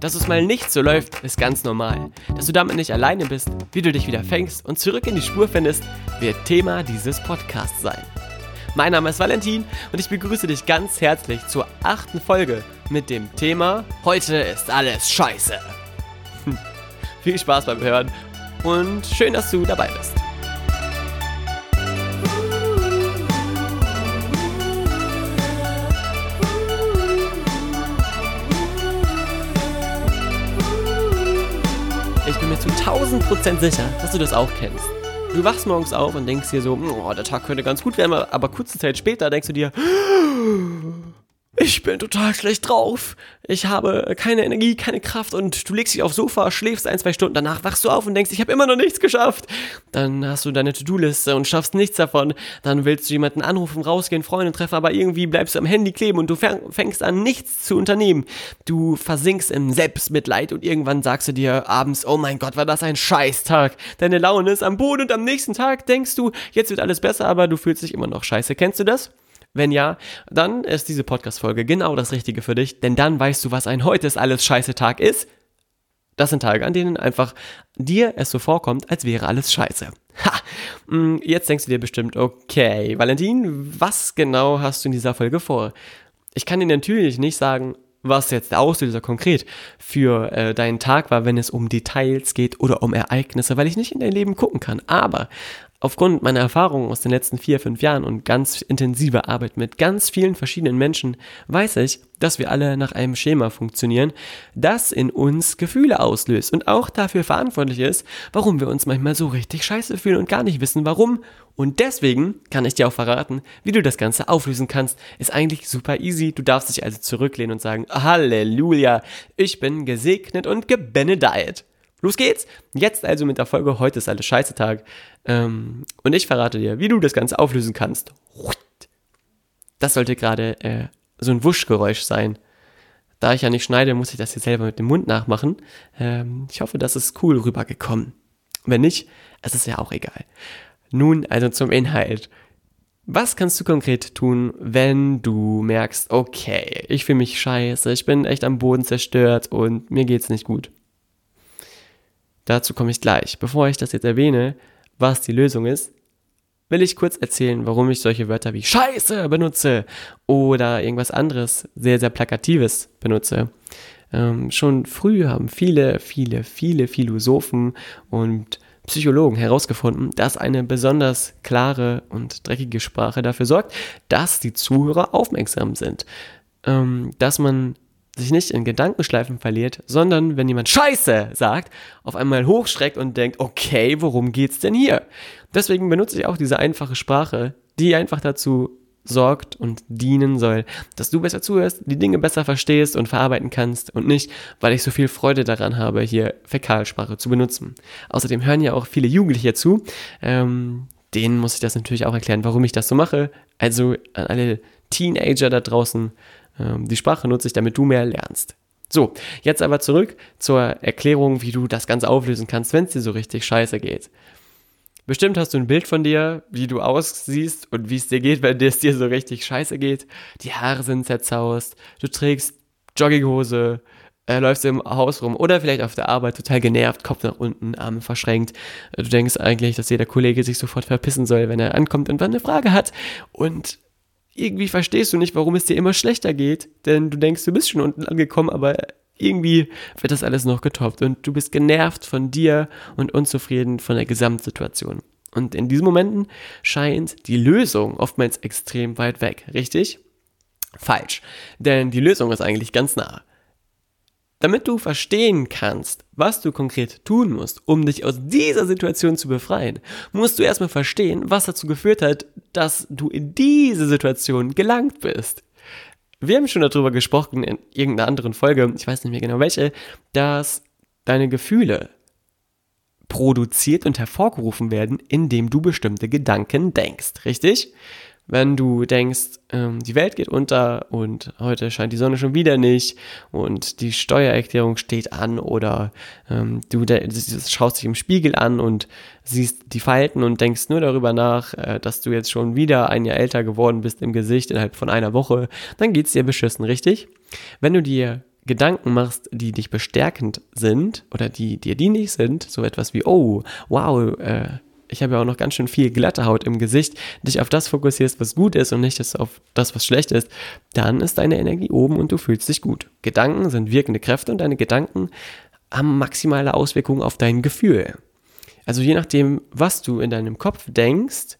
Dass es mal nicht so läuft, ist ganz normal. Dass du damit nicht alleine bist, wie du dich wieder fängst und zurück in die Spur findest, wird Thema dieses Podcasts sein. Mein Name ist Valentin und ich begrüße dich ganz herzlich zur achten Folge mit dem Thema Heute ist alles scheiße. Viel Spaß beim Hören und schön, dass du dabei bist. Zu 1000% sicher, dass du das auch kennst. Du wachst morgens auf und denkst dir so, oh, der Tag könnte ganz gut werden, aber kurze Zeit später denkst du dir, ich bin total schlecht drauf. Ich habe keine Energie, keine Kraft und du legst dich aufs Sofa, schläfst ein, zwei Stunden, danach wachst du auf und denkst, ich habe immer noch nichts geschafft. Dann hast du deine To-Do-Liste und schaffst nichts davon. Dann willst du jemanden anrufen, rausgehen, Freunde treffen, aber irgendwie bleibst du am Handy kleben und du fängst an, nichts zu unternehmen. Du versinkst im Selbstmitleid und irgendwann sagst du dir abends, oh mein Gott, war das ein Scheißtag. Deine Laune ist am Boden und am nächsten Tag denkst du, jetzt wird alles besser, aber du fühlst dich immer noch scheiße. Kennst du das? Wenn ja, dann ist diese Podcast-Folge genau das Richtige für dich, denn dann weißt du, was ein heute ist alles scheiße Tag ist. Das sind Tage, an denen einfach dir es so vorkommt, als wäre alles scheiße. Ha! Mm, jetzt denkst du dir bestimmt, okay, Valentin, was genau hast du in dieser Folge vor? Ich kann dir natürlich nicht sagen, was jetzt der Auslöser konkret für äh, deinen Tag war, wenn es um Details geht oder um Ereignisse, weil ich nicht in dein Leben gucken kann. Aber Aufgrund meiner Erfahrungen aus den letzten vier, fünf Jahren und ganz intensiver Arbeit mit ganz vielen verschiedenen Menschen weiß ich, dass wir alle nach einem Schema funktionieren, das in uns Gefühle auslöst und auch dafür verantwortlich ist, warum wir uns manchmal so richtig scheiße fühlen und gar nicht wissen warum. Und deswegen kann ich dir auch verraten, wie du das Ganze auflösen kannst. Ist eigentlich super easy. Du darfst dich also zurücklehnen und sagen, Halleluja, ich bin gesegnet und gebenedeit. Los geht's! Jetzt also mit der Folge Heute ist alles scheiße Tag. Ähm, und ich verrate dir, wie du das Ganze auflösen kannst. Das sollte gerade äh, so ein Wuschgeräusch sein. Da ich ja nicht schneide, muss ich das jetzt selber mit dem Mund nachmachen. Ähm, ich hoffe, das ist cool rübergekommen. Wenn nicht, es ist ja auch egal. Nun also zum Inhalt. Was kannst du konkret tun, wenn du merkst, okay, ich fühle mich scheiße, ich bin echt am Boden zerstört und mir geht's nicht gut? Dazu komme ich gleich. Bevor ich das jetzt erwähne, was die Lösung ist, will ich kurz erzählen, warum ich solche Wörter wie Scheiße benutze oder irgendwas anderes sehr, sehr Plakatives benutze. Ähm, schon früh haben viele, viele, viele Philosophen und Psychologen herausgefunden, dass eine besonders klare und dreckige Sprache dafür sorgt, dass die Zuhörer aufmerksam sind. Ähm, dass man sich nicht in Gedankenschleifen verliert, sondern wenn jemand Scheiße sagt, auf einmal hochschreckt und denkt, okay, worum geht's denn hier? Deswegen benutze ich auch diese einfache Sprache, die einfach dazu sorgt und dienen soll, dass du besser zuhörst, die Dinge besser verstehst und verarbeiten kannst und nicht, weil ich so viel Freude daran habe, hier Fäkalsprache zu benutzen. Außerdem hören ja auch viele Jugendliche zu. Ähm, denen muss ich das natürlich auch erklären, warum ich das so mache. Also an alle Teenager da draußen, die Sprache nutze ich, damit du mehr lernst. So, jetzt aber zurück zur Erklärung, wie du das Ganze auflösen kannst, wenn es dir so richtig scheiße geht. Bestimmt hast du ein Bild von dir, wie du aussiehst und wie es dir geht, wenn es dir so richtig scheiße geht. Die Haare sind zerzaust, du trägst Jogginghose, äh, läufst im Haus rum oder vielleicht auf der Arbeit total genervt, Kopf nach unten, Arme verschränkt. Du denkst eigentlich, dass jeder Kollege sich sofort verpissen soll, wenn er ankommt und dann eine Frage hat. Und irgendwie verstehst du nicht, warum es dir immer schlechter geht, denn du denkst, du bist schon unten angekommen, aber irgendwie wird das alles noch getoppt und du bist genervt von dir und unzufrieden von der Gesamtsituation. Und in diesen Momenten scheint die Lösung oftmals extrem weit weg, richtig? Falsch, denn die Lösung ist eigentlich ganz nah. Damit du verstehen kannst, was du konkret tun musst, um dich aus dieser Situation zu befreien, musst du erstmal verstehen, was dazu geführt hat, dass du in diese Situation gelangt bist. Wir haben schon darüber gesprochen in irgendeiner anderen Folge, ich weiß nicht mehr genau welche, dass deine Gefühle produziert und hervorgerufen werden, indem du bestimmte Gedanken denkst, richtig? Wenn du denkst, ähm, die Welt geht unter und heute scheint die Sonne schon wieder nicht und die Steuererklärung steht an oder ähm, du schaust dich im Spiegel an und siehst die Falten und denkst nur darüber nach, äh, dass du jetzt schon wieder ein Jahr älter geworden bist im Gesicht innerhalb von einer Woche, dann geht's dir beschissen, richtig? Wenn du dir Gedanken machst, die dich bestärkend sind oder die dir dienlich sind, so etwas wie, oh, wow, äh, ich habe ja auch noch ganz schön viel glatte Haut im Gesicht, dich auf das fokussierst, was gut ist und nicht auf das, was schlecht ist, dann ist deine Energie oben und du fühlst dich gut. Gedanken sind wirkende Kräfte und deine Gedanken haben maximale Auswirkungen auf dein Gefühl. Also je nachdem, was du in deinem Kopf denkst,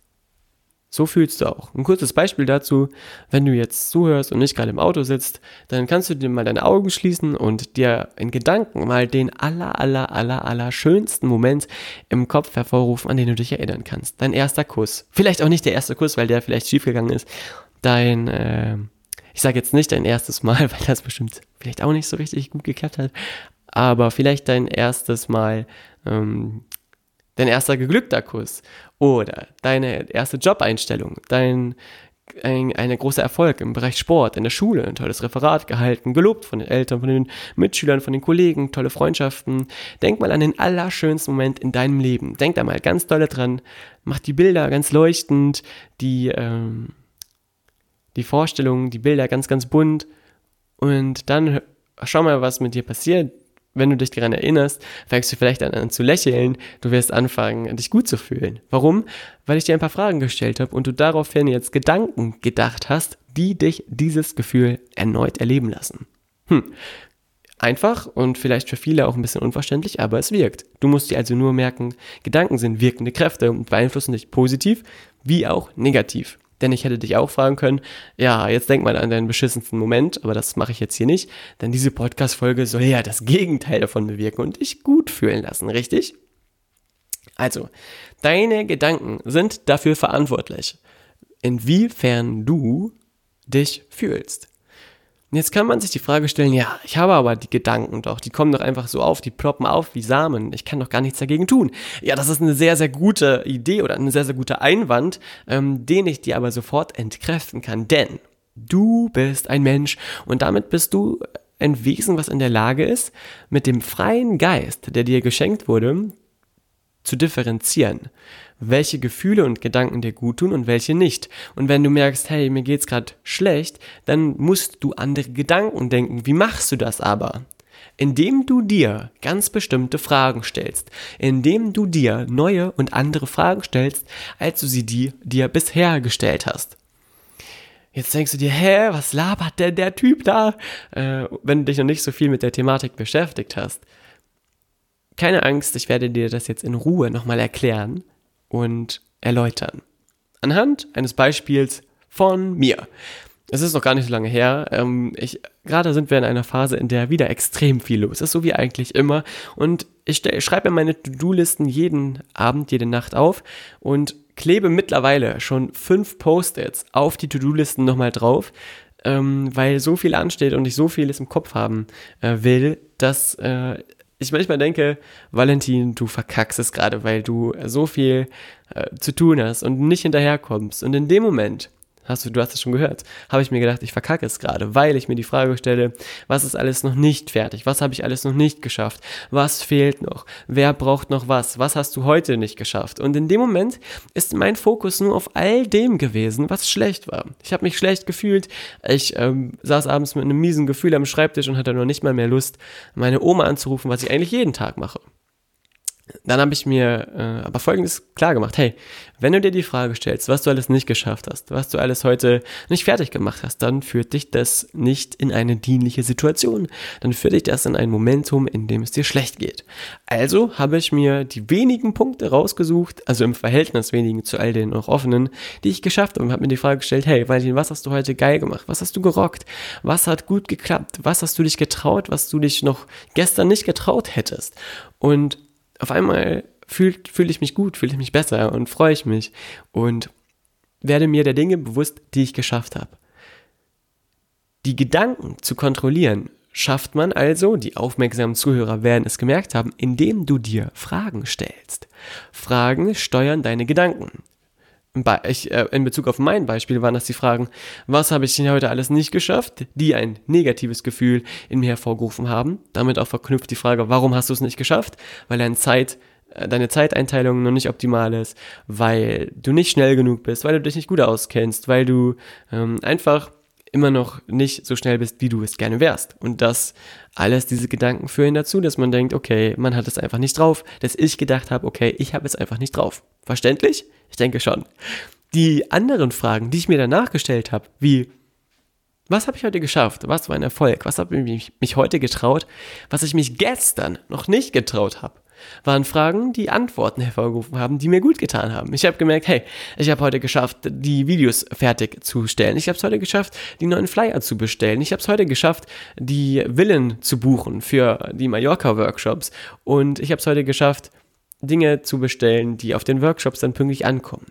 so fühlst du auch. Ein kurzes Beispiel dazu, wenn du jetzt zuhörst und nicht gerade im Auto sitzt, dann kannst du dir mal deine Augen schließen und dir in Gedanken mal den aller, aller, aller, aller schönsten Moment im Kopf hervorrufen, an den du dich erinnern kannst. Dein erster Kuss. Vielleicht auch nicht der erste Kuss, weil der vielleicht schiefgegangen ist. Dein, äh, ich sage jetzt nicht dein erstes Mal, weil das bestimmt vielleicht auch nicht so richtig gut geklappt hat, aber vielleicht dein erstes Mal, ähm, dein erster geglückter Kuss oder deine erste Jobeinstellung, dein ein, ein großer Erfolg im Bereich Sport, in der Schule, ein tolles Referat gehalten, gelobt von den Eltern, von den Mitschülern, von den Kollegen, tolle Freundschaften. Denk mal an den allerschönsten Moment in deinem Leben. Denk da mal ganz dolle dran. Mach die Bilder ganz leuchtend, die, ähm, die Vorstellungen, die Bilder ganz, ganz bunt. Und dann schau mal, was mit dir passiert wenn du dich daran erinnerst, fängst du vielleicht an, an zu lächeln, du wirst anfangen, dich gut zu fühlen. Warum? Weil ich dir ein paar Fragen gestellt habe und du daraufhin jetzt Gedanken gedacht hast, die dich dieses Gefühl erneut erleben lassen. Hm. Einfach und vielleicht für viele auch ein bisschen unverständlich, aber es wirkt. Du musst dir also nur merken, Gedanken sind wirkende Kräfte und beeinflussen dich positiv wie auch negativ. Denn ich hätte dich auch fragen können, ja, jetzt denk mal an deinen beschissensten Moment, aber das mache ich jetzt hier nicht, denn diese Podcast-Folge soll ja das Gegenteil davon bewirken und dich gut fühlen lassen, richtig? Also, deine Gedanken sind dafür verantwortlich, inwiefern du dich fühlst. Jetzt kann man sich die Frage stellen, ja, ich habe aber die Gedanken doch, die kommen doch einfach so auf, die ploppen auf wie Samen, ich kann doch gar nichts dagegen tun. Ja, das ist eine sehr, sehr gute Idee oder ein sehr, sehr guter Einwand, ähm, den ich dir aber sofort entkräften kann, denn du bist ein Mensch und damit bist du ein Wesen, was in der Lage ist, mit dem freien Geist, der dir geschenkt wurde, zu differenzieren welche Gefühle und Gedanken dir gut tun und welche nicht. Und wenn du merkst, hey, mir geht's gerade schlecht, dann musst du andere Gedanken denken. Wie machst du das aber? Indem du dir ganz bestimmte Fragen stellst, indem du dir neue und andere Fragen stellst, als du sie dir, dir bisher gestellt hast. Jetzt denkst du dir, hä, was labert denn der Typ da? Äh, wenn du dich noch nicht so viel mit der Thematik beschäftigt hast. Keine Angst, ich werde dir das jetzt in Ruhe nochmal erklären und erläutern. Anhand eines Beispiels von mir. Es ist noch gar nicht so lange her. Ähm, ich, gerade sind wir in einer Phase, in der wieder extrem viel los ist, so wie eigentlich immer. Und ich, schreibe mir meine To-Do-Listen jeden Abend, jede Nacht auf und klebe mittlerweile schon fünf Post-its auf die To-Do-Listen nochmal drauf, ähm, weil so viel ansteht und ich so vieles im Kopf haben äh, will, dass äh, ich manchmal denke, Valentin, du verkackst es gerade, weil du so viel äh, zu tun hast und nicht hinterherkommst. Und in dem Moment hast du, du hast es schon gehört, habe ich mir gedacht, ich verkacke es gerade, weil ich mir die Frage stelle, was ist alles noch nicht fertig? Was habe ich alles noch nicht geschafft? Was fehlt noch? Wer braucht noch was? Was hast du heute nicht geschafft? Und in dem Moment ist mein Fokus nur auf all dem gewesen, was schlecht war. Ich habe mich schlecht gefühlt. Ich ähm, saß abends mit einem miesen Gefühl am Schreibtisch und hatte noch nicht mal mehr Lust, meine Oma anzurufen, was ich eigentlich jeden Tag mache. Dann habe ich mir äh, aber folgendes klar gemacht. Hey, wenn du dir die Frage stellst, was du alles nicht geschafft hast, was du alles heute nicht fertig gemacht hast, dann führt dich das nicht in eine dienliche Situation. Dann führt dich das in ein Momentum, in dem es dir schlecht geht. Also habe ich mir die wenigen Punkte rausgesucht, also im Verhältnis wenigen zu all den noch offenen, die ich geschafft habe und habe mir die Frage gestellt, hey, Valentin, was hast du heute geil gemacht? Was hast du gerockt? Was hat gut geklappt? Was hast du dich getraut, was du dich noch gestern nicht getraut hättest? Und auf einmal fühle fühl ich mich gut, fühle ich mich besser und freue ich mich und werde mir der Dinge bewusst, die ich geschafft habe. Die Gedanken zu kontrollieren schafft man also, die aufmerksamen Zuhörer werden es gemerkt haben, indem du dir Fragen stellst. Fragen steuern deine Gedanken. Ich, äh, in Bezug auf mein Beispiel waren das die Fragen, was habe ich denn heute alles nicht geschafft, die ein negatives Gefühl in mir hervorgerufen haben. Damit auch verknüpft die Frage, warum hast du es nicht geschafft? Weil deine Zeit, äh, deine Zeiteinteilung noch nicht optimal ist, weil du nicht schnell genug bist, weil du dich nicht gut auskennst, weil du ähm, einfach immer noch nicht so schnell bist, wie du es gerne wärst. Und das alles, diese Gedanken führen dazu, dass man denkt, okay, man hat es einfach nicht drauf, dass ich gedacht habe, okay, ich habe es einfach nicht drauf. Verständlich? Ich denke schon. Die anderen Fragen, die ich mir danach gestellt habe, wie, was habe ich heute geschafft? Was war ein Erfolg? Was habe ich mich heute getraut? Was ich mich gestern noch nicht getraut habe? waren Fragen, die Antworten hervorgerufen haben, die mir gut getan haben. Ich habe gemerkt, hey, ich habe heute geschafft, die Videos fertig zu stellen. Ich habe es heute geschafft, die neuen Flyer zu bestellen. Ich habe es heute geschafft, die Villen zu buchen für die Mallorca-Workshops. Und ich habe es heute geschafft, Dinge zu bestellen, die auf den Workshops dann pünktlich ankommen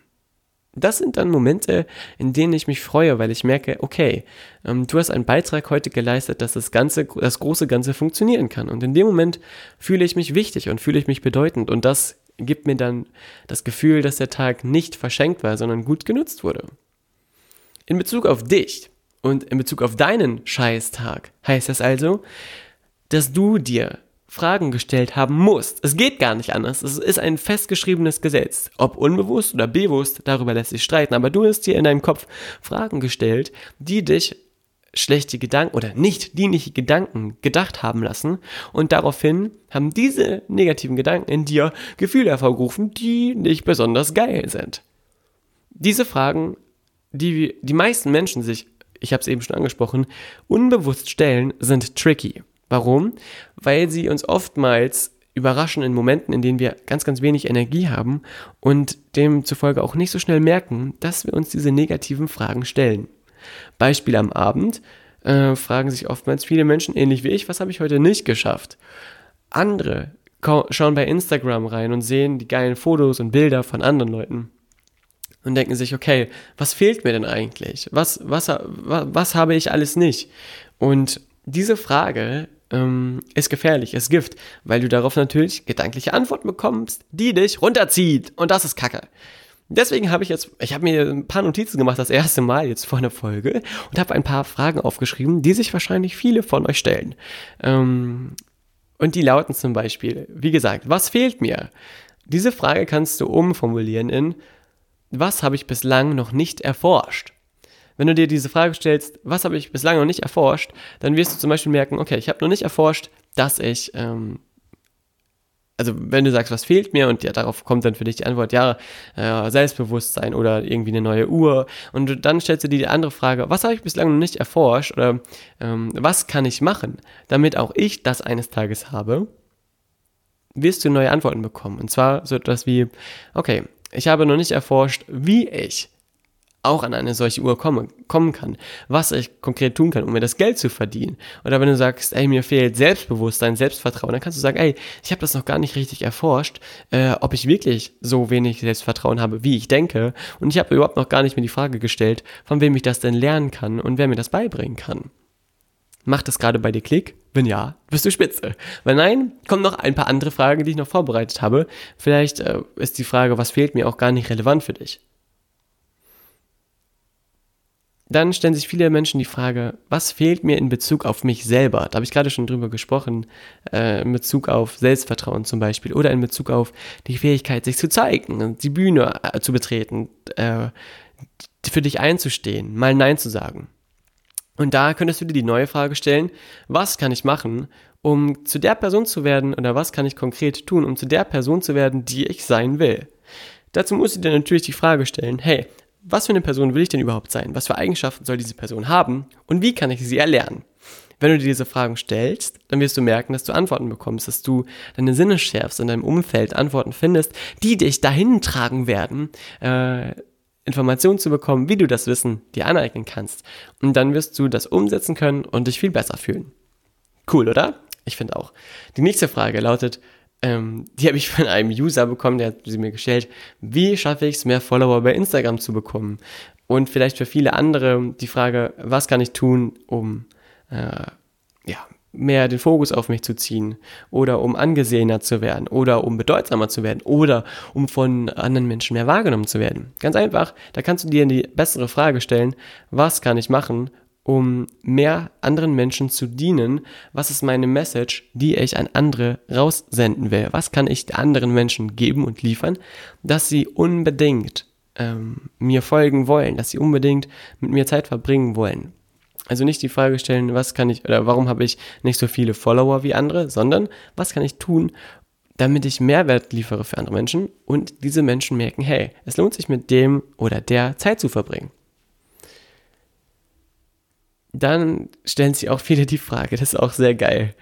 das sind dann Momente, in denen ich mich freue, weil ich merke, okay, ähm, du hast einen Beitrag heute geleistet, dass das Ganze, das große Ganze funktionieren kann. Und in dem Moment fühle ich mich wichtig und fühle ich mich bedeutend. Und das gibt mir dann das Gefühl, dass der Tag nicht verschenkt war, sondern gut genutzt wurde. In Bezug auf dich und in Bezug auf deinen Scheißtag heißt das also, dass du dir Fragen gestellt haben musst. Es geht gar nicht anders. Es ist ein festgeschriebenes Gesetz. Ob unbewusst oder bewusst, darüber lässt sich streiten. Aber du hast dir in deinem Kopf Fragen gestellt, die dich schlechte Gedanken oder nicht dienliche Gedanken gedacht haben lassen. Und daraufhin haben diese negativen Gedanken in dir Gefühle hervorgerufen, die nicht besonders geil sind. Diese Fragen, die die meisten Menschen sich, ich habe es eben schon angesprochen, unbewusst stellen, sind tricky. Warum? Weil sie uns oftmals überraschen in Momenten, in denen wir ganz, ganz wenig Energie haben und demzufolge auch nicht so schnell merken, dass wir uns diese negativen Fragen stellen. Beispiel am Abend äh, fragen sich oftmals viele Menschen, ähnlich wie ich, was habe ich heute nicht geschafft? Andere schauen bei Instagram rein und sehen die geilen Fotos und Bilder von anderen Leuten und denken sich, okay, was fehlt mir denn eigentlich? Was, was, was, was habe ich alles nicht? Und diese Frage ähm, ist gefährlich, ist Gift, weil du darauf natürlich gedankliche Antworten bekommst, die dich runterzieht. Und das ist Kacke. Deswegen habe ich jetzt, ich habe mir ein paar Notizen gemacht, das erste Mal jetzt vor einer Folge und habe ein paar Fragen aufgeschrieben, die sich wahrscheinlich viele von euch stellen. Ähm, und die lauten zum Beispiel, wie gesagt, was fehlt mir? Diese Frage kannst du umformulieren in, was habe ich bislang noch nicht erforscht? Wenn du dir diese Frage stellst, was habe ich bislang noch nicht erforscht, dann wirst du zum Beispiel merken, okay, ich habe noch nicht erforscht, dass ich, ähm, also wenn du sagst, was fehlt mir und ja, darauf kommt dann für dich die Antwort, ja, äh, Selbstbewusstsein oder irgendwie eine neue Uhr und dann stellst du dir die andere Frage, was habe ich bislang noch nicht erforscht oder ähm, was kann ich machen, damit auch ich das eines Tages habe, wirst du neue Antworten bekommen. Und zwar so etwas wie, okay, ich habe noch nicht erforscht, wie ich auch an eine solche Uhr komme, kommen kann, was ich konkret tun kann, um mir das Geld zu verdienen. Oder wenn du sagst, ey, mir fehlt Selbstbewusstsein, Selbstvertrauen, dann kannst du sagen, ey, ich habe das noch gar nicht richtig erforscht, äh, ob ich wirklich so wenig Selbstvertrauen habe, wie ich denke. Und ich habe überhaupt noch gar nicht mir die Frage gestellt, von wem ich das denn lernen kann und wer mir das beibringen kann. Macht das gerade bei dir Klick? Wenn ja, bist du spitze. Wenn nein, kommen noch ein paar andere Fragen, die ich noch vorbereitet habe. Vielleicht äh, ist die Frage, was fehlt mir, auch gar nicht relevant für dich. Dann stellen sich viele Menschen die Frage, was fehlt mir in Bezug auf mich selber? Da habe ich gerade schon drüber gesprochen, äh, in Bezug auf Selbstvertrauen zum Beispiel oder in Bezug auf die Fähigkeit, sich zu zeigen, die Bühne äh, zu betreten, äh, für dich einzustehen, mal Nein zu sagen. Und da könntest du dir die neue Frage stellen, was kann ich machen, um zu der Person zu werden oder was kann ich konkret tun, um zu der Person zu werden, die ich sein will? Dazu musst du dir natürlich die Frage stellen, hey, was für eine Person will ich denn überhaupt sein? Was für Eigenschaften soll diese Person haben? Und wie kann ich sie erlernen? Wenn du dir diese Fragen stellst, dann wirst du merken, dass du Antworten bekommst, dass du deine Sinne schärfst, in deinem Umfeld Antworten findest, die dich dahin tragen werden, äh, Informationen zu bekommen, wie du das Wissen dir aneignen kannst. Und dann wirst du das umsetzen können und dich viel besser fühlen. Cool, oder? Ich finde auch. Die nächste Frage lautet, ähm, die habe ich von einem User bekommen, der hat sie mir gestellt, wie schaffe ich es, mehr Follower bei Instagram zu bekommen? Und vielleicht für viele andere die Frage, was kann ich tun, um äh, ja, mehr den Fokus auf mich zu ziehen oder um angesehener zu werden oder um bedeutsamer zu werden oder um von anderen Menschen mehr wahrgenommen zu werden. Ganz einfach, da kannst du dir die bessere Frage stellen, was kann ich machen, um mehr anderen Menschen zu dienen? Was ist meine Message, die ich an andere raussenden will? Was kann ich anderen Menschen geben und liefern, dass sie unbedingt ähm, mir folgen wollen, dass sie unbedingt mit mir Zeit verbringen wollen? Also nicht die Frage stellen, was kann ich oder warum habe ich nicht so viele Follower wie andere, sondern was kann ich tun, damit ich Mehrwert liefere für andere Menschen und diese Menschen merken, hey, es lohnt sich mit dem oder der Zeit zu verbringen. Dann stellen sich auch viele die Frage, das ist auch sehr geil.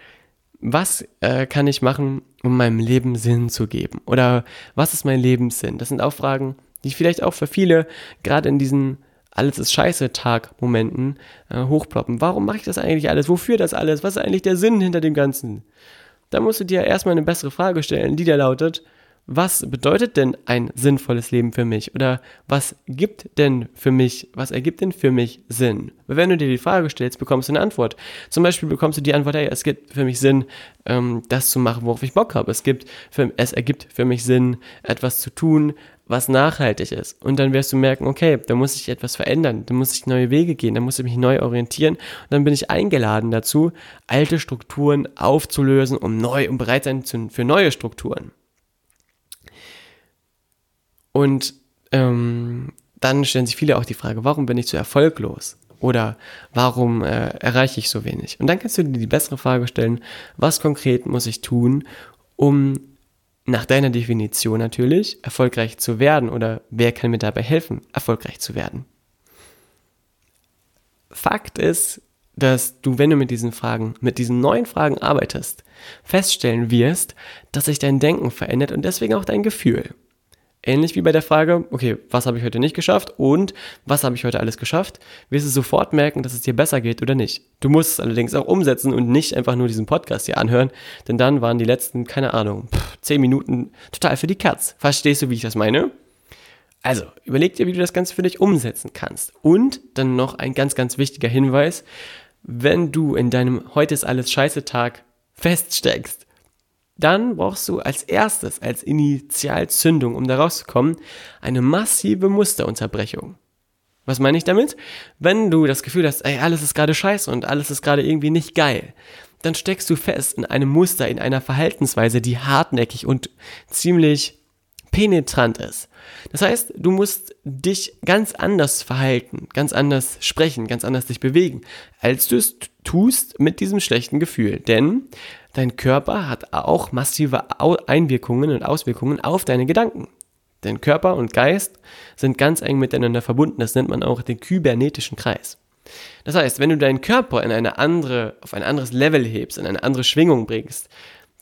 Was äh, kann ich machen, um meinem Leben Sinn zu geben? Oder was ist mein Lebenssinn? Das sind auch Fragen, die vielleicht auch für viele gerade in diesen alles ist scheiße Tag-Momenten äh, hochploppen. Warum mache ich das eigentlich alles? Wofür das alles? Was ist eigentlich der Sinn hinter dem Ganzen? Da musst du dir erstmal eine bessere Frage stellen, die da lautet, was bedeutet denn ein sinnvolles Leben für mich? Oder was gibt denn für mich, was ergibt denn für mich Sinn? Wenn du dir die Frage stellst, bekommst du eine Antwort. Zum Beispiel bekommst du die Antwort, hey, es gibt für mich Sinn, ähm, das zu machen, worauf ich Bock habe. Es gibt, für, es ergibt für mich Sinn, etwas zu tun, was nachhaltig ist. Und dann wirst du merken, okay, da muss ich etwas verändern, da muss ich neue Wege gehen, da muss ich mich neu orientieren. Und dann bin ich eingeladen dazu, alte Strukturen aufzulösen, um neu, um bereit sein zu, für neue Strukturen. Und ähm, dann stellen sich viele auch die Frage, warum bin ich so erfolglos? Oder warum äh, erreiche ich so wenig? Und dann kannst du dir die bessere Frage stellen, was konkret muss ich tun, um nach deiner Definition natürlich, erfolgreich zu werden oder wer kann mir dabei helfen, erfolgreich zu werden. Fakt ist, dass du, wenn du mit diesen Fragen, mit diesen neuen Fragen arbeitest, feststellen wirst, dass sich dein Denken verändert und deswegen auch dein Gefühl. Ähnlich wie bei der Frage, okay, was habe ich heute nicht geschafft und was habe ich heute alles geschafft, wirst du sofort merken, dass es dir besser geht oder nicht. Du musst es allerdings auch umsetzen und nicht einfach nur diesen Podcast hier anhören, denn dann waren die letzten, keine Ahnung, zehn Minuten total für die Katz. Verstehst du, wie ich das meine? Also, überleg dir, wie du das Ganze für dich umsetzen kannst. Und dann noch ein ganz, ganz wichtiger Hinweis, wenn du in deinem heute ist alles scheiße Tag feststeckst, dann brauchst du als erstes, als Initialzündung, um da rauszukommen, eine massive Musterunterbrechung. Was meine ich damit? Wenn du das Gefühl hast, ey, alles ist gerade scheiße und alles ist gerade irgendwie nicht geil, dann steckst du fest in einem Muster, in einer Verhaltensweise, die hartnäckig und ziemlich penetrant ist. Das heißt, du musst dich ganz anders verhalten, ganz anders sprechen, ganz anders dich bewegen, als du es tust mit diesem schlechten Gefühl. Denn dein Körper hat auch massive Einwirkungen und Auswirkungen auf deine Gedanken. Dein Körper und Geist sind ganz eng miteinander verbunden. Das nennt man auch den kybernetischen Kreis. Das heißt, wenn du deinen Körper in eine andere, auf ein anderes Level hebst, in eine andere Schwingung bringst,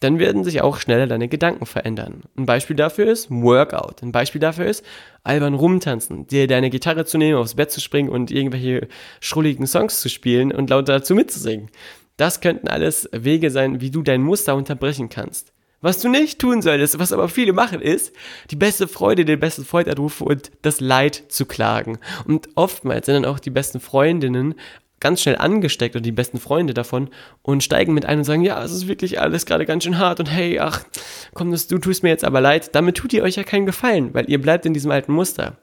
dann werden sich auch schneller deine Gedanken verändern. Ein Beispiel dafür ist Workout. Ein Beispiel dafür ist albern rumtanzen, dir deine Gitarre zu nehmen, aufs Bett zu springen und irgendwelche schrulligen Songs zu spielen und laut dazu mitzusingen. Das könnten alles Wege sein, wie du dein Muster unterbrechen kannst. Was du nicht tun solltest, was aber viele machen, ist, die beste Freude, den besten Freund anrufen und das Leid zu klagen. Und oftmals sind dann auch die besten Freundinnen ganz schnell angesteckt oder die besten Freunde davon und steigen mit ein und sagen, ja, es ist wirklich alles gerade ganz schön hart und hey, ach, komm, das, du tust mir jetzt aber leid. Damit tut ihr euch ja keinen Gefallen, weil ihr bleibt in diesem alten Muster.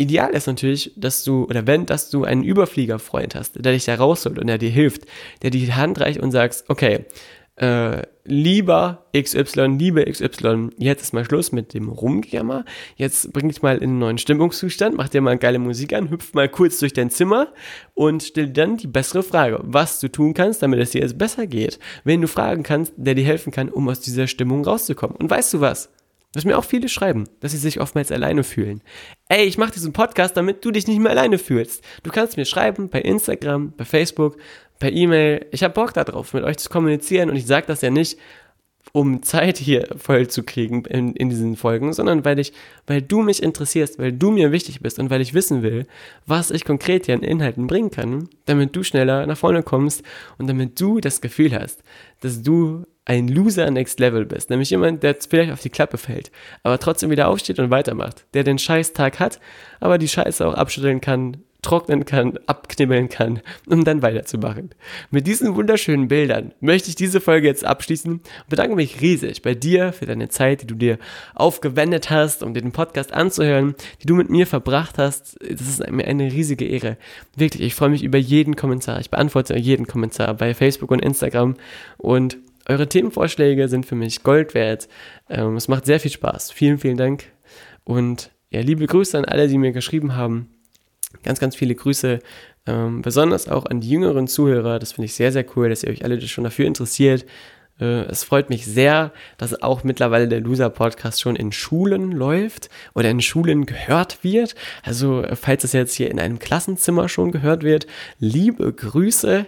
Ideal ist natürlich, dass du, oder wenn, dass du einen Überfliegerfreund hast, der dich da rausholt und der dir hilft, der dir die Hand reicht und sagst, okay, äh, lieber XY, liebe XY, jetzt ist mal Schluss mit dem Rumgejammer, jetzt bring dich mal in einen neuen Stimmungszustand, mach dir mal geile Musik an, hüpf mal kurz durch dein Zimmer und stell dann die bessere Frage, was du tun kannst, damit es dir jetzt besser geht, wenn du fragen kannst, der dir helfen kann, um aus dieser Stimmung rauszukommen. Und weißt du was? Was mir auch viele schreiben, dass sie sich oftmals alleine fühlen. Ey, ich mache diesen Podcast, damit du dich nicht mehr alleine fühlst. Du kannst mir schreiben bei Instagram, bei Facebook, per E-Mail. Ich habe Bock darauf, mit euch zu kommunizieren und ich sage das ja nicht, um Zeit hier voll zu kriegen in, in diesen Folgen, sondern weil ich, weil du mich interessierst, weil du mir wichtig bist und weil ich wissen will, was ich konkret hier an Inhalten bringen kann, damit du schneller nach vorne kommst und damit du das Gefühl hast, dass du ein Loser Next Level bist, nämlich jemand, der vielleicht auf die Klappe fällt, aber trotzdem wieder aufsteht und weitermacht, der den Scheißtag hat, aber die Scheiße auch abschütteln kann trocknen kann, abknibbeln kann, um dann weiterzumachen. Mit diesen wunderschönen Bildern möchte ich diese Folge jetzt abschließen und bedanke mich riesig bei dir für deine Zeit, die du dir aufgewendet hast, um den Podcast anzuhören, die du mit mir verbracht hast. Das ist mir eine riesige Ehre. Wirklich, ich freue mich über jeden Kommentar. Ich beantworte jeden Kommentar bei Facebook und Instagram und eure Themenvorschläge sind für mich Gold wert. Ähm, es macht sehr viel Spaß. Vielen, vielen Dank und ja, liebe Grüße an alle, die mir geschrieben haben. Ganz, ganz viele Grüße, ähm, besonders auch an die jüngeren Zuhörer. Das finde ich sehr, sehr cool, dass ihr euch alle schon dafür interessiert. Äh, es freut mich sehr, dass auch mittlerweile der Loser-Podcast schon in Schulen läuft oder in Schulen gehört wird. Also, falls es jetzt hier in einem Klassenzimmer schon gehört wird, liebe Grüße.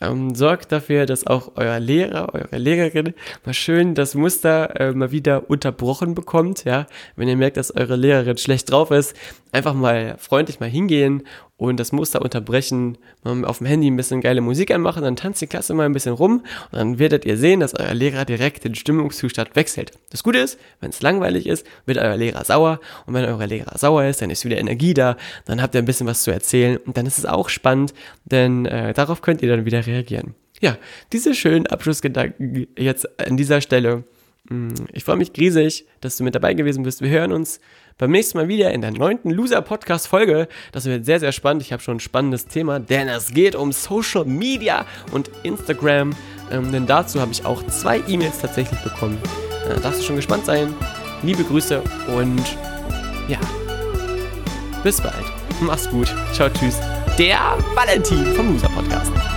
Ähm, sorgt dafür, dass auch euer Lehrer, eure Lehrerin mal schön das Muster äh, mal wieder unterbrochen bekommt. Ja, wenn ihr merkt, dass eure Lehrerin schlecht drauf ist, einfach mal freundlich mal hingehen und das Muster unterbrechen, mal auf dem Handy ein bisschen geile Musik anmachen, dann tanzt die Klasse mal ein bisschen rum und dann werdet ihr sehen, dass euer Lehrer direkt den Stimmungszustand wechselt. Das Gute ist, wenn es langweilig ist, wird euer Lehrer sauer und wenn euer Lehrer sauer ist, dann ist wieder Energie da, dann habt ihr ein bisschen was zu erzählen und dann ist es auch spannend, denn äh, darauf könnt ihr dann wieder reagieren. Ja, diese schönen Abschlussgedanken jetzt an dieser Stelle. Mm, ich freue mich riesig, dass du mit dabei gewesen bist. Wir hören uns beim nächsten Mal wieder in der neunten Loser-Podcast-Folge. Das wird sehr, sehr spannend. Ich habe schon ein spannendes Thema, denn es geht um Social Media und Instagram. Ähm, denn dazu habe ich auch zwei E-Mails tatsächlich bekommen. Äh, darfst du schon gespannt sein. Liebe Grüße und ja, bis bald. Mach's gut. Ciao, tschüss. Der Valentin vom Loser Podcast.